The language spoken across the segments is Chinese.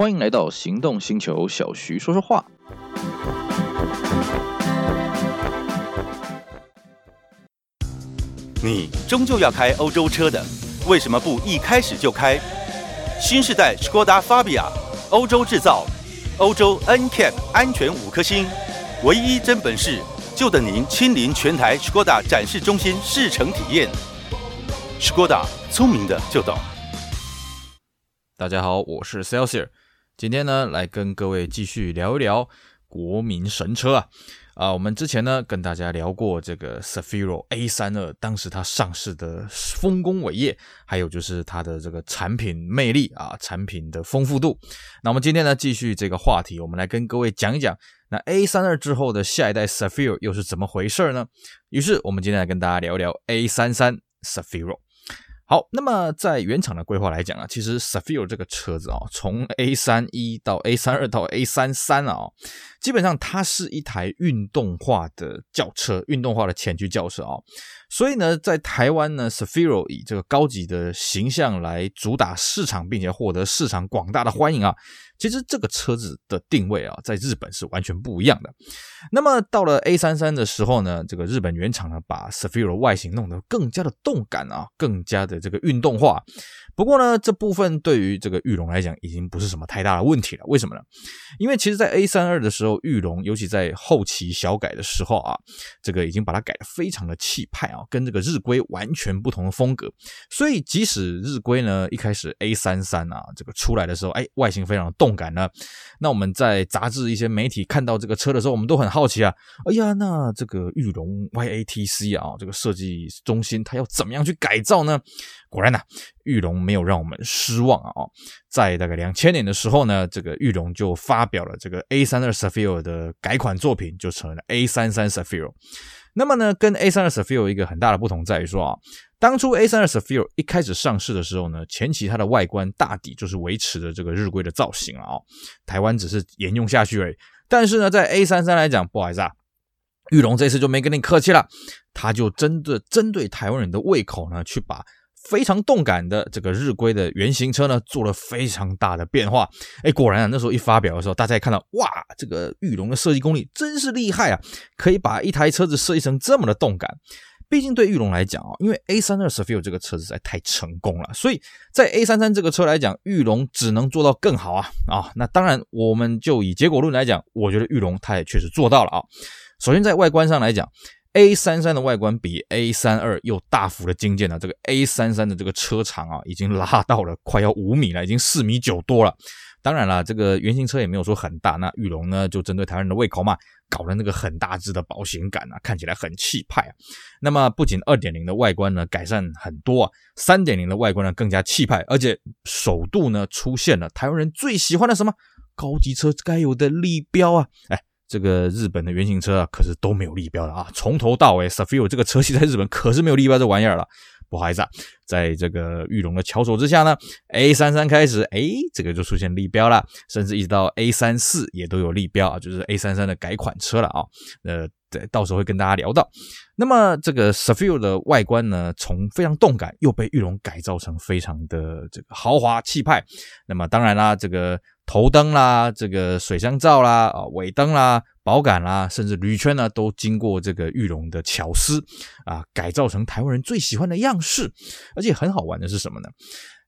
欢迎来到行动星球，小徐说说话。你终究要开欧洲车的，为什么不一开始就开新世代 Skoda Fabia？欧洲制造，欧洲 NCAP 安全五颗星，唯一真本事，就等您亲临全台 Skoda 展示中心试乘体验。Skoda 聪明的就懂。大家好，我是 Celsius。今天呢，来跟各位继续聊一聊国民神车啊啊！我们之前呢跟大家聊过这个 Cefiro A32，当时它上市的丰功伟业，还有就是它的这个产品魅力啊，产品的丰富度。那我们今天呢继续这个话题，我们来跟各位讲一讲，那 A32 之后的下一代 Cefiro 又是怎么回事呢？于是我们今天来跟大家聊一聊 A33 Cefiro。好，那么在原厂的规划来讲啊，其实 Sefiro 这个车子啊，从 A 三一到 A 三二到 A 三三啊，基本上它是一台运动化的轿车，运动化的前驱轿车啊。所以呢，在台湾呢，Sefiro 以这个高级的形象来主打市场，并且获得市场广大的欢迎啊。其实这个车子的定位啊，在日本是完全不一样的。那么到了 A33 的时候呢，这个日本原厂呢，把 Sefiro 外形弄得更加的动感啊，更加的这个运动化。不过呢，这部分对于这个玉龙来讲，已经不是什么太大的问题了。为什么呢？因为其实，在 A32 的时候，玉龙尤其在后期小改的时候啊，这个已经把它改得非常的气派啊，跟这个日规完全不同的风格。所以，即使日规呢一开始 A33 啊这个出来的时候，哎，外形非常的动感呢，那我们在杂志一些媒体看到这个车的时候，我们都很好奇啊，哎呀，那这个玉龙 YATC 啊，这个设计中心它要怎么样去改造呢？果然呐、啊，裕隆没有让我们失望啊！在大概两千年的时候呢，这个玉龙就发表了这个 A32 Cefiro 的改款作品，就成了 A33 Cefiro。那么呢，跟 A32 Cefiro 一个很大的不同在于说啊，当初 A32 Sefiro 一开始上市的时候呢，前期它的外观大抵就是维持着这个日规的造型啊，台湾只是沿用下去而已。但是呢，在 A33 来讲，不好意思啊。裕隆这次就没跟你客气了，他就针对针对台湾人的胃口呢，去把非常动感的这个日规的原型车呢，做了非常大的变化。哎，果然啊，那时候一发表的时候，大家一看到，哇，这个裕隆的设计功力真是厉害啊，可以把一台车子设计成这么的动感。毕竟对玉龙来讲啊，因为 A32 Cefiro 这个车实在太成功了，所以在 A33 这个车来讲，玉龙只能做到更好啊啊！那当然，我们就以结果论来讲，我觉得玉龙它也确实做到了啊。首先，在外观上来讲，A33 的外观比 A32 又大幅的精简了。这个 A33 的这个车长啊，已经拉到了快要五米了，已经四米九多了。当然了，这个原型车也没有说很大。那玉龙呢，就针对台湾人的胃口嘛，搞了那个很大只的保险杆啊，看起来很气派啊。那么，不仅2.0的外观呢改善很多啊，3.0的外观呢更加气派，而且首度呢出现了台湾人最喜欢的什么高级车该有的立标啊，哎。这个日本的原型车啊，可是都没有立标的啊，从头到尾，Cefiro 这个车系在日本可是没有立标这玩意儿了。不好意思啊，在这个玉龙的巧手之下呢，A 三三开始，哎，这个就出现立标了，甚至一直到 A 三四也都有立标啊，就是 A 三三的改款车了啊。呃，对，到时候会跟大家聊到。那么这个 s a f i r 的外观呢，从非常动感，又被玉龙改造成非常的这个豪华气派。那么当然啦，这个。头灯啦，这个水箱罩啦，啊，尾灯啦，保杆啦，甚至铝圈呢，都经过这个玉龙的巧思啊，改造成台湾人最喜欢的样式。而且很好玩的是什么呢？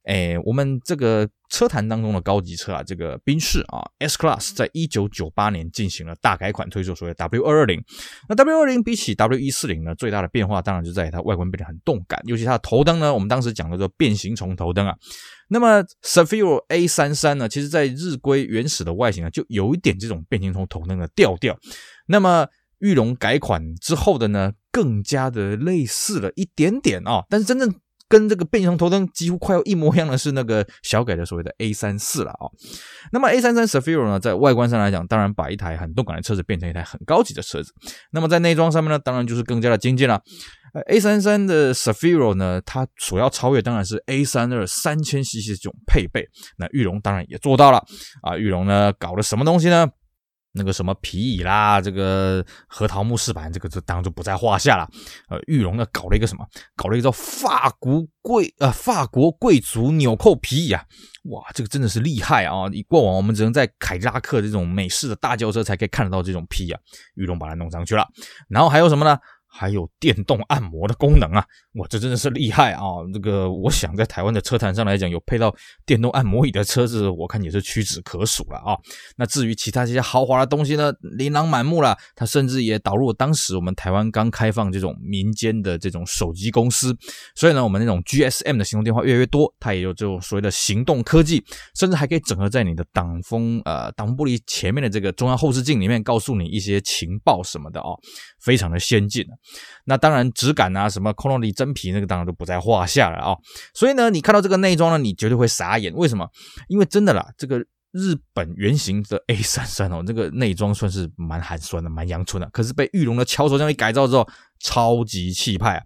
哎，我们这个车坛当中的高级车啊，这个宾士啊，S Class，在一九九八年进行了大改款，推出所谓 W 二二零。那 W 二零比起 W 一四零呢，最大的变化当然就在于它外观变得很动感，尤其它的头灯呢，我们当时讲的叫变形虫头灯啊。那么 Cefiro A 三三呢，其实在日规原始的外形呢，就有一点这种变形虫头灯的调调。那么玉龙改款之后的呢，更加的类似了一点点啊，但是真正。跟这个变形头灯几乎快要一模一样的是那个小改的所谓的 A 三四了啊。那么 A 三三 Cefiro 呢，在外观上来讲，当然把一台很动感的车子变成一台很高级的车子。那么在内装上面呢，当然就是更加的精进了。A 三三的 Sefiro 呢，它所要超越当然是 A 三二三千 CC 这种配备。那玉龙当然也做到了啊。玉龙呢搞了什么东西呢？那个什么皮椅啦，这个核桃木饰板，这个就当然就不在话下了。呃，玉龙呢搞了一个什么？搞了一个叫法国贵呃法国贵族纽扣皮椅啊！哇，这个真的是厉害啊！以过往我们只能在凯迪拉克这种美式的大轿车才可以看得到这种皮啊，玉龙把它弄上去了。然后还有什么呢？还有电动按摩的功能啊！哇，这真的是厉害啊！这个我想在台湾的车坛上来讲，有配到电动按摩椅的车子，我看也是屈指可数了啊。那至于其他这些豪华的东西呢，琳琅满目了。它甚至也导入了当时我们台湾刚开放这种民间的这种手机公司，所以呢，我们那种 GSM 的行动电话越来越多，它也有这种所谓的行动科技，甚至还可以整合在你的挡风呃挡风玻璃前面的这个中央后视镜里面，告诉你一些情报什么的啊，非常的先进。那当然，质感啊，什么 Chronoly 真皮那个当然都不在话下了啊、所以呢，你看到这个内装呢，你绝对会傻眼。为什么？因为真的啦，这个日本原型的 A 三三哦，这个内装算是蛮寒酸的，蛮阳春的。可是被玉龙的巧手这样一改造之后，超级气派啊！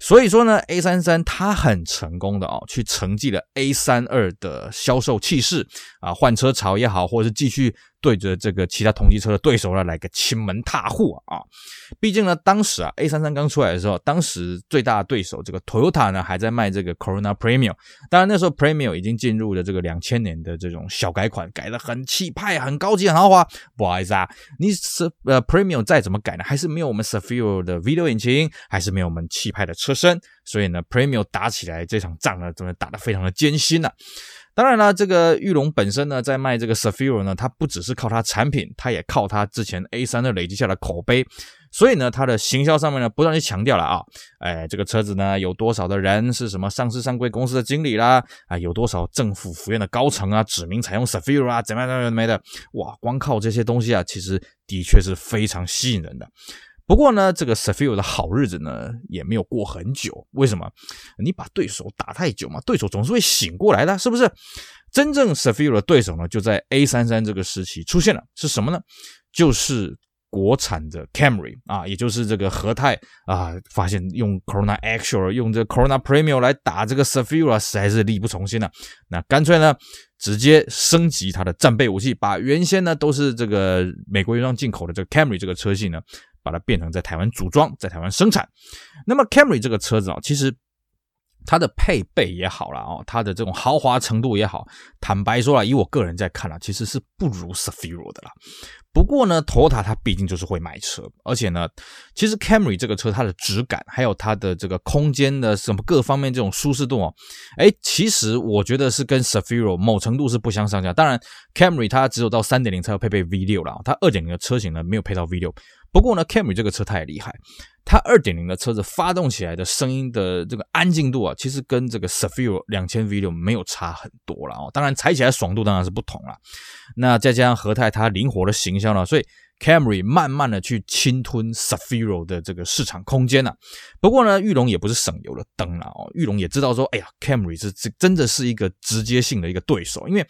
所以说呢，A33 它很成功的哦，去承继了 A32 的销售气势啊，换车潮也好，或者是继续。对着这个其他同级车的对手呢，来个亲门踏户啊！毕竟呢，当时啊，A33 刚出来的时候，当时最大的对手这个 Toyota 呢，还在卖这个 Corona Premium。当然那时候 Premium 已经进入了这个两千年的这种小改款，改得很气派、很高级、很豪华。不好意思啊，你是呃 Premium 再怎么改呢，还是没有我们 s a f i r o 的 V6 引擎，还是没有我们气派的车身。所以呢，Premium 打起来这场仗呢，真的打得非常的艰辛呐、当然了，这个玉龙本身呢，在卖这个 s a f i r o 呢，它不只是靠它产品，它也靠它之前 A32 累积下的口碑。所以呢，它的行销上面呢，不断去强调了啊，哎，这个车子呢，有多少的人是什么上市上柜公司的经理啦，啊，有多少政府府院的高层啊，指明采用 s a f i r o 啊，怎么样怎么样的，哇，光靠这些东西啊，其实的确是非常吸引人的。不过呢，这个 Zafiro 的好日子呢也没有过很久。为什么？你把对手打太久嘛，对手总是会醒过来的，是不是？真正 Zafiro 的对手呢，就在 A33 这个时期出现了，是什么呢？就是国产的 Camry 啊，也就是这个和泰啊，发现用 Corona Actual 用这 Corona Premium 来打这个 Zafiro 啊，实在是力不从心了。那干脆呢，直接升级它的战备武器，把原先呢都是这个美国原装进口的这个 Camry 这个车系呢。把它变成在台湾组装，在台湾生产。那么 Camry 这个车子啊，其实它的配备也好了啊，它的这种豪华程度也好，坦白说啊，以我个人在看啊，其实是不如 s a f i r o 的啦。不过呢，Toyota 它毕竟就是会买车，而且呢，其实 Camry 这个车它的质感，还有它的这个空间的什么各方面这种舒适度哦，哎，其实我觉得是跟 s a f i r o 某程度是不相上下。当然，Camry 它只有到三点零才有配备 V 六了，它二点零的车型呢没有配到 V 六。不过呢，Camry 这个车它也厉害。它二点零的车子发动起来的声音的这个安静度啊，其实跟这个 s a f i r o 两千 V 六没有差很多了哦。当然踩起来爽度当然是不同了。那再加上和泰它灵活的行销呢，所以 Camry 慢慢的去侵吞 s a f i r o 的这个市场空间了。不过呢，裕隆也不是省油的灯了哦。裕隆也知道说，哎呀，Camry 是这真的是一个直接性的一个对手，因为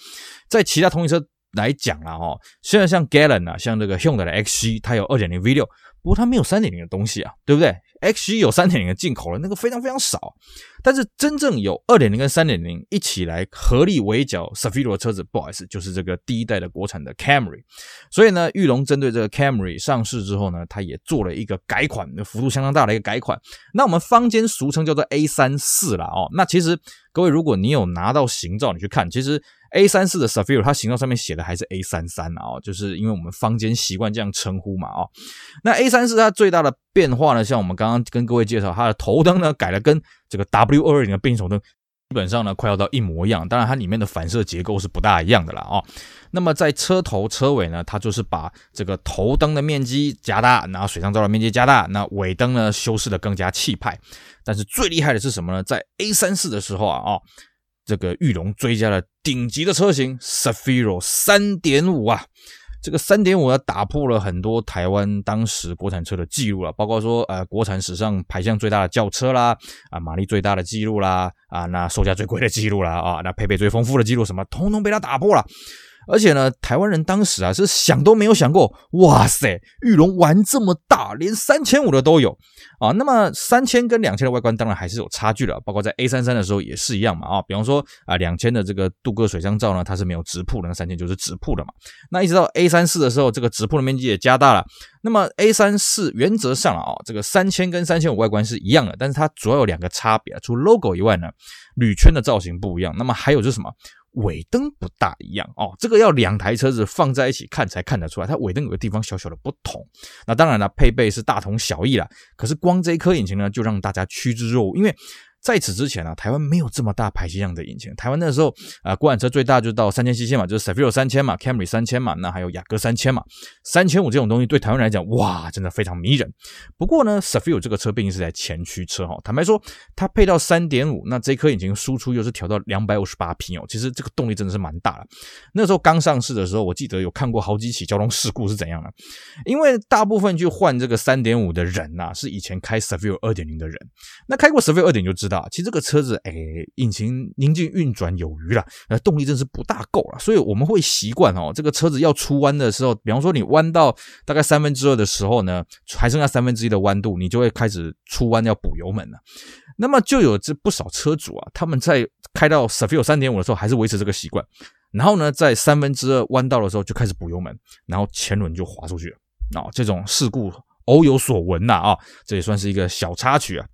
在其他同级车来讲了哦，虽然像 Galen 啊，像这个 Hyundai 的 XG，它有二点零 V 六。不过它没有三点零的东西啊，对不对？XG 有三点零的进口了，那个非常非常少。但是真正有二点零跟三点零一起来合力围剿 s a f i r o 的车子，不好意思，就是这个第一代的国产的 Camry。所以呢，裕隆针对这个 Camry 上市之后呢，它也做了一个改款，幅度相当大的一个改款。那我们坊间俗称叫做 A34 啦哦。那其实各位，如果你有拿到行照，你去看，其实。A 三四的 s a f i r 它型号上面写的还是 A 三三啊，就是因为我们坊间习惯这样称呼嘛啊。那 A 三四它最大的变化呢，像我们刚刚跟各位介绍，它的头灯呢改了跟这个 W 二二零的变形手灯基本上呢快要到一模一样，当然它里面的反射结构是不大一样的了啊。那么在车头车尾呢，它就是把这个头灯的面积加大，然后水上照的面积加大，那尾灯呢修饰的更加气派。但是最厉害的是什么呢？在 A 三四的时候啊啊。这个裕隆追加了顶级的车型 Zafiro 3.5啊，这个三点五呢打破了很多台湾当时国产车的记录了，包括说呃国产史上排量最大的轿车啦，啊马力最大的记录啦，啊那售价最贵的记录啦，啊那配备最丰富的记录什么，通通被它打破了。而且呢，台湾人当时啊是想都没有想过，哇塞，玉龙玩这么大，连三千五的都有啊。那么三千跟两千的外观当然还是有差距的，包括在 A 三三的时候也是一样嘛啊。比方说啊，两千的这个镀铬水箱罩呢，它是没有直瀑的，那三千就是直瀑的嘛。那一直到 A 三四的时候，这个直瀑的面积也加大了。那么 A 三四原则上啊，这个三千跟三千五外观是一样的，但是它主要有两个差别，除 logo 以外呢，铝圈的造型不一样。那么还有就是什么？尾灯不大一样哦，这个要两台车子放在一起看才看得出来，它尾灯有个地方小小的不同。那当然了，配备是大同小异啦，可是光这一颗引擎呢，就让大家趋之若鹜，因为。在此之前、啊，台湾没有这么大排气量的引擎。台湾那时候啊、国产车最大就到三千 cc 嘛，就是 Safiro 三千嘛，Camry 三千嘛，那还有雅阁三千嘛，三千五这种东西对台湾来讲，哇，真的非常迷人。不过呢，Safiro 这个车毕竟是在前驱车哈，坦白说，它配到三点五，那这颗引擎输出又是调到两百五十八匹哦，其实这个动力真的是蛮大的。那时候刚上市的时候，我记得有看过好几起交通事故是怎样的，因为大部分去换这个三点五的人呐、是以前开 Safiro 二点零的人，那开过 Safiro 二点就知道。啊其实这个车子，哎，引擎宁静运转有余了，呃，动力真是不大够了，所以我们会习惯哦，这个车子要出弯的时候，比方说你弯到大概三分之二的时候呢，还剩下三分之一的弯度，你就会开始出弯要补油门了。那么就有这不少车主啊，他们在开到 s a f i r 三点五的时候，还是维持这个习惯，然后呢，在三分之二弯道的时候就开始补油门，然后前轮就滑出去了。啊，这种事故偶有所闻呐啊，这也算是一个小插曲啊。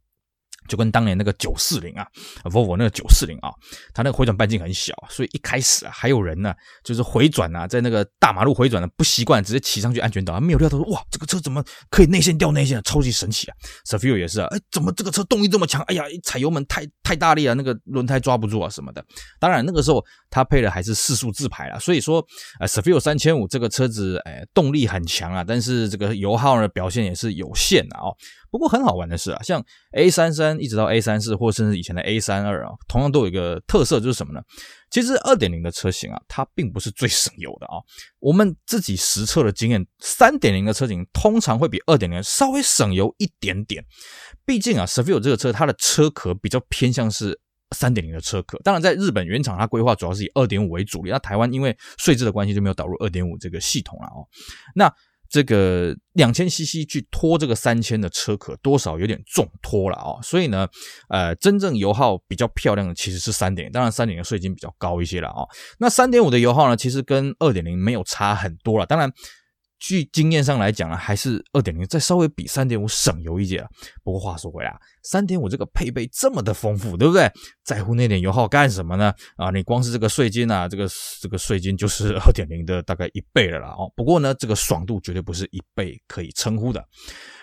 就跟当年那个九四零啊，Volvo 那个九四零啊，它那个回转半径很小，所以一开始啊，还有人呢，就是回转啊，在那个大马路回转的不习惯，直接骑上去安全岛，没有料到说哇，这个车怎么可以内线掉内线，超级神奇啊 s a f i r 也是啊，哎，怎么这个车动力这么强？哎呀，踩油门太太大力啊，那个轮胎抓不住啊什么的。当然那个时候它配的还是四速自排啦，所以说呃，Cefiro 三千五这个车子，哎，动力很强啊，但是这个油耗呢表现也是有限的哦。不过很好玩的是啊，像 A 三三一直到 A 三四，或甚至以前的 A 三二啊，同样都有一个特色，就是什么呢？其实二点零的车型啊，它并不是最省油的啊。我们自己实测的经验，三点零的车型通常会比二点零稍微省油一点点。毕竟啊，Cefiro 这个车它的车壳比较偏向是三点零的车壳。当然，在日本原厂它规划主要是以二点五为主力，那台湾因为税制的关系就没有导入二点五这个系统了哦。那这个两千 CC 去拖这个三千的车壳，多少有点重拖了啊，所以呢，呃，真正油耗比较漂亮的其实是三点，当然三点零税金比较高一些了啊。那三点五的油耗呢，其实跟二点零没有差很多了，当然。据经验上来讲呢，还是二点零再稍微比三点五省油一些。不过话说回来，三点五这个配备这么的丰富，对不对？在乎那点油耗干什么呢？啊，你光是这个税金啊，这个这个税金就是二点零的大概一倍了啦。哦，不过呢，这个爽度绝对不是一倍可以称呼的。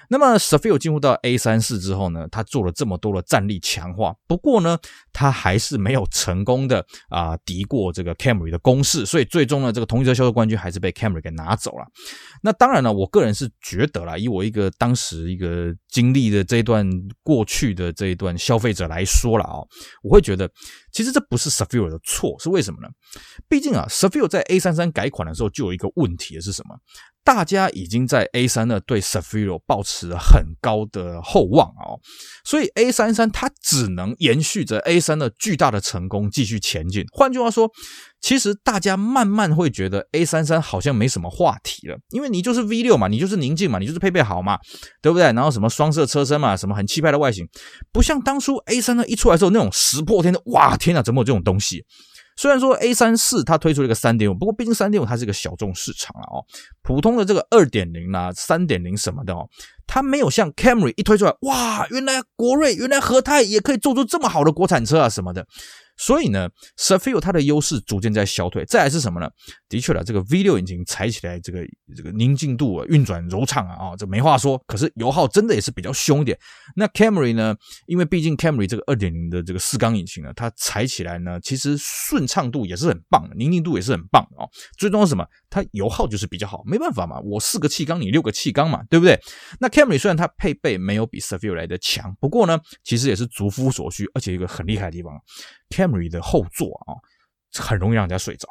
那么 s a f i r 进入到 A 三四之后呢，它做了这么多的战力强化，不过呢，它还是没有成功的啊、呃、敌过这个 Camry 的攻势，所以最终呢，这个同一车销售冠军还是被 Camry 给拿走了。那当然了，我个人是觉得啦，以我一个当时一个经历的这一段过去的这一段消费者来说了啊，我会觉得其实这不是 s a f i r 的错，是为什么呢？毕竟啊 s a f i r 在 A 三三改款的时候就有一个问题是什么？大家已经在 A 三二对 s a f i r o 抱持了很高的厚望哦，所以 A 三三它只能延续着 A 三二巨大的成功继续前进。换句话说，其实大家慢慢会觉得 A 三三好像没什么话题了，因为你就是 V 六嘛，你就是宁静嘛，你就是配备好嘛，对不对？然后什么双色车身嘛，什么很气派的外形，不像当初 A 三二一出来之后那种石破天的，哇天哪，怎么有这种东西？虽然说 A 三四它推出了一个三点五，不过毕竟三点五它是一个小众市场了哦。普通的这个二点零啦、三点零什么的哦，它没有像 Camry 一推出来，哇，原来国瑞、原来和泰也可以做出这么好的国产车啊什么的。所以呢 sufi 它的优势逐渐在消退。再来是什么呢？的确了，这个 V6 引擎踩起来这个这个宁静度啊，运转柔畅啊，啊，这没话说。可是油耗真的也是比较凶一点。那 Camry 呢？因为毕竟 Camry 这个2.0的这个四缸引擎呢，它踩起来呢，其实顺畅度也是很棒的，宁静度也是很棒的哦。最重要是什么？它油耗就是比较好，没办法嘛，我四个气缸，你六个气缸嘛，对不对？那 Camry 虽然它配备没有比 Cefiro 来的强，不过呢，其实也是足夫所需，而且一个很厉害的地方。Camry 的后座啊，很容易让人家睡着，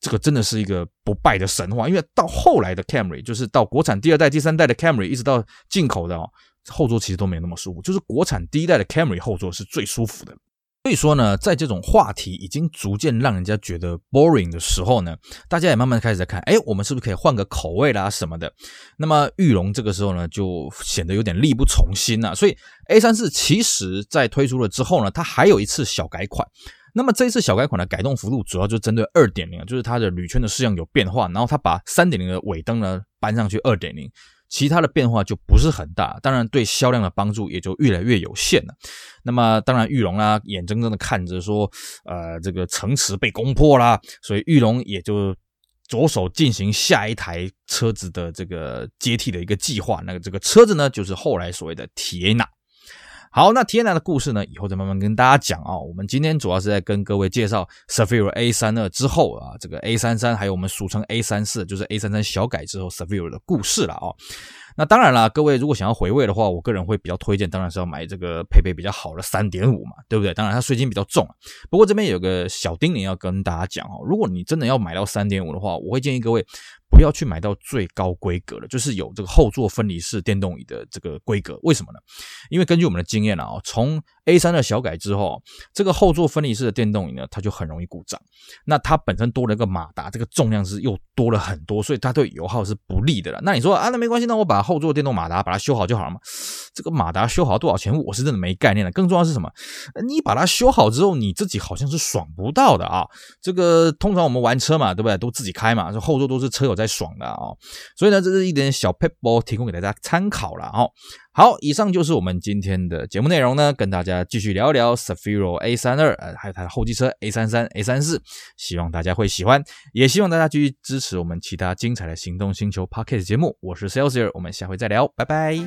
这个真的是一个不败的神话。因为到后来的 Camry，就是到国产第二代、第三代的 Camry，一直到进口的哦，后座其实都没那么舒服。就是国产第一代的 Camry 后座是最舒服的。所以说呢，在这种话题已经逐渐让人家觉得 boring 的时候呢，大家也慢慢开始在看，哎，我们是不是可以换个口味啦什么的？那么裕隆这个时候呢，就显得有点力不从心了。所以 A34 其实在推出了之后呢，它还有一次小改款。那么这一次小改款的改动幅度主要就针对二点零，就是它的铝圈的式样有变化，然后它把三点零的尾灯呢搬上去二点零。其他的变化就不是很大，当然对销量的帮助也就越来越有限了。那么当然裕隆啊，眼睁睁的看着说，呃，这个城池被攻破啦，所以玉龙也就着手进行下一台车子的这个接替的一个计划。那个这个车子呢，就是后来所谓的铁哪。好，那 Teena 的故事呢，以后再慢慢跟大家讲啊。我们今天主要是在跟各位介绍 Cefiro A32 之后啊，这个 A33 还有我们俗称 A34，就是 A33 小改之后 Cefiro 的故事了啊。那当然啦，各位如果想要回味的话，我个人会比较推荐，当然是要买这个配备比较好的3.5嘛，对不对？当然它税金比较重，不过这边有个小叮咛要跟大家讲哦，如果你真的要买到3.5的话，我会建议各位。不要去买到最高规格的，就是有这个后座分离式电动椅的这个规格。为什么呢？因为根据我们的经验啊，从 A 三的小改之后，这个后座分离式的电动椅呢，它就很容易故障。那它本身多了一个马达，这个重量是又多了很多，所以它对油耗是不利的了。那你说啊，那没关系，那我把后座电动马达把它修好就好了嘛？这个马达修好多少钱？我是真的没概念的。更重要是什么？你把它修好之后，你自己好像是爽不到的啊。这个通常我们玩车嘛，对不对？都自己开嘛，这后座都是车友在。爽的啊、所以呢，这是一点小配包提供给大家参考了啊。好，以上就是我们今天的节目内容呢，跟大家继续聊一聊 Safiro A 三二呃，还有它的后继车 A 三三、A 三四希望大家会喜欢，也希望大家继续支持我们其他精彩的行动星球 Podcast 节目。我是 Celsior，我们下回再聊，拜拜。